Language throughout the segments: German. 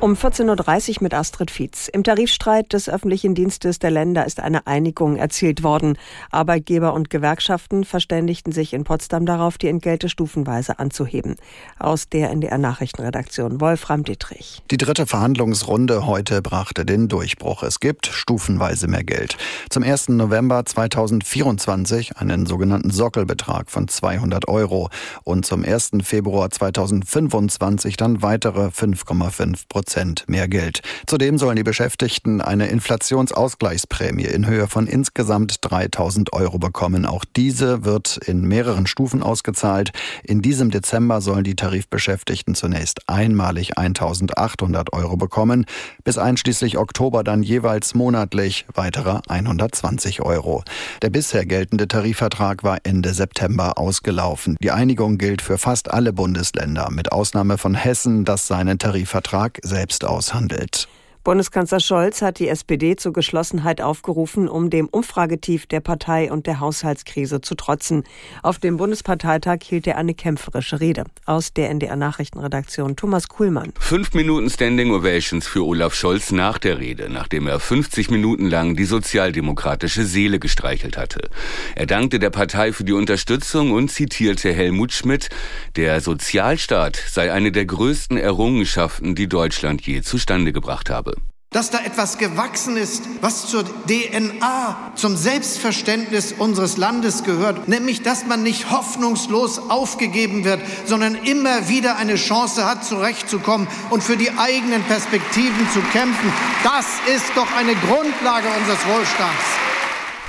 Um 14.30 Uhr mit Astrid Fietz. Im Tarifstreit des öffentlichen Dienstes der Länder ist eine Einigung erzielt worden. Arbeitgeber und Gewerkschaften verständigten sich in Potsdam darauf, die Entgelte stufenweise anzuheben. Aus der NDR Nachrichtenredaktion Wolfram Dietrich. Die dritte Verhandlungsrunde heute brachte den Durchbruch. Es gibt stufenweise mehr Geld. Zum 1. November 2024 einen sogenannten Sockelbetrag von 200 Euro und zum 1. Februar 2025 dann weitere 5,5 Prozent. Prozent mehr Geld. Zudem sollen die Beschäftigten eine Inflationsausgleichsprämie in Höhe von insgesamt 3000 Euro bekommen. Auch diese wird in mehreren Stufen ausgezahlt. In diesem Dezember sollen die Tarifbeschäftigten zunächst einmalig 1800 Euro bekommen, bis einschließlich Oktober dann jeweils monatlich weitere 120 Euro. Der bisher geltende Tarifvertrag war Ende September ausgelaufen. Die Einigung gilt für fast alle Bundesländer, mit Ausnahme von Hessen, das seinen Tarifvertrag selbst aushandelt. Bundeskanzler Scholz hat die SPD zur Geschlossenheit aufgerufen, um dem Umfragetief der Partei und der Haushaltskrise zu trotzen. Auf dem Bundesparteitag hielt er eine kämpferische Rede. Aus der NDR Nachrichtenredaktion Thomas Kuhlmann. Fünf Minuten Standing Ovations für Olaf Scholz nach der Rede, nachdem er 50 Minuten lang die sozialdemokratische Seele gestreichelt hatte. Er dankte der Partei für die Unterstützung und zitierte Helmut Schmidt, der Sozialstaat sei eine der größten Errungenschaften, die Deutschland je zustande gebracht habe dass da etwas gewachsen ist, was zur DNA, zum Selbstverständnis unseres Landes gehört, nämlich dass man nicht hoffnungslos aufgegeben wird, sondern immer wieder eine Chance hat, zurechtzukommen und für die eigenen Perspektiven zu kämpfen. Das ist doch eine Grundlage unseres Wohlstands.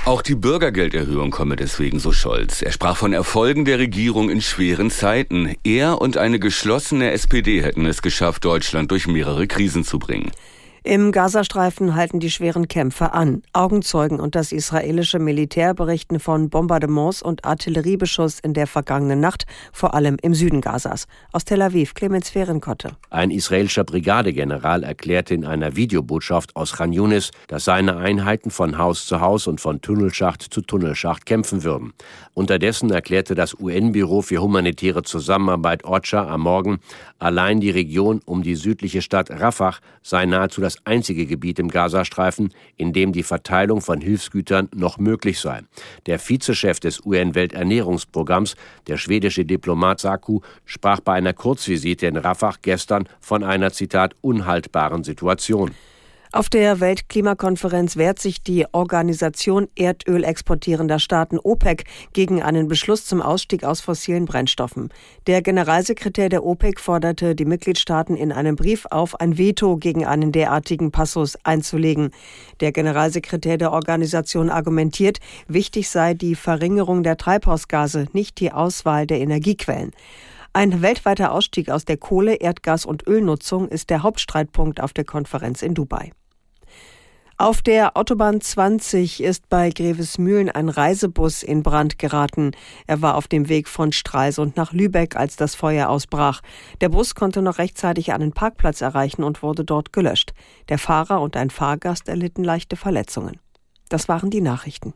Auch die Bürgergelderhöhung komme deswegen, so Scholz. Er sprach von Erfolgen der Regierung in schweren Zeiten. Er und eine geschlossene SPD hätten es geschafft, Deutschland durch mehrere Krisen zu bringen. Im Gazastreifen halten die schweren Kämpfe an. Augenzeugen und das israelische Militär berichten von Bombardements und Artilleriebeschuss in der vergangenen Nacht, vor allem im Süden Gazas. Aus Tel Aviv, Clemens Fehrenkotte. Ein israelischer Brigadegeneral erklärte in einer Videobotschaft aus Khan Yunis, dass seine Einheiten von Haus zu Haus und von Tunnelschacht zu Tunnelschacht kämpfen würden. Unterdessen erklärte das UN-Büro für humanitäre Zusammenarbeit OCHA am Morgen, allein die Region um die südliche Stadt Rafah sei nahezu das einzige Gebiet im Gazastreifen, in dem die Verteilung von Hilfsgütern noch möglich sei. Der Vizechef des UN-Welternährungsprogramms, der schwedische Diplomat Saku, sprach bei einer Kurzvisite in Rafah gestern von einer Zitat unhaltbaren Situation. Auf der Weltklimakonferenz wehrt sich die Organisation Erdöl exportierender Staaten OPEC gegen einen Beschluss zum Ausstieg aus fossilen Brennstoffen. Der Generalsekretär der OPEC forderte die Mitgliedstaaten in einem Brief auf, ein Veto gegen einen derartigen Passus einzulegen. Der Generalsekretär der Organisation argumentiert, wichtig sei die Verringerung der Treibhausgase, nicht die Auswahl der Energiequellen. Ein weltweiter Ausstieg aus der Kohle-, Erdgas- und Ölnutzung ist der Hauptstreitpunkt auf der Konferenz in Dubai. Auf der Autobahn 20 ist bei Grevesmühlen ein Reisebus in Brand geraten. Er war auf dem Weg von Stralsund nach Lübeck, als das Feuer ausbrach. Der Bus konnte noch rechtzeitig einen Parkplatz erreichen und wurde dort gelöscht. Der Fahrer und ein Fahrgast erlitten leichte Verletzungen. Das waren die Nachrichten.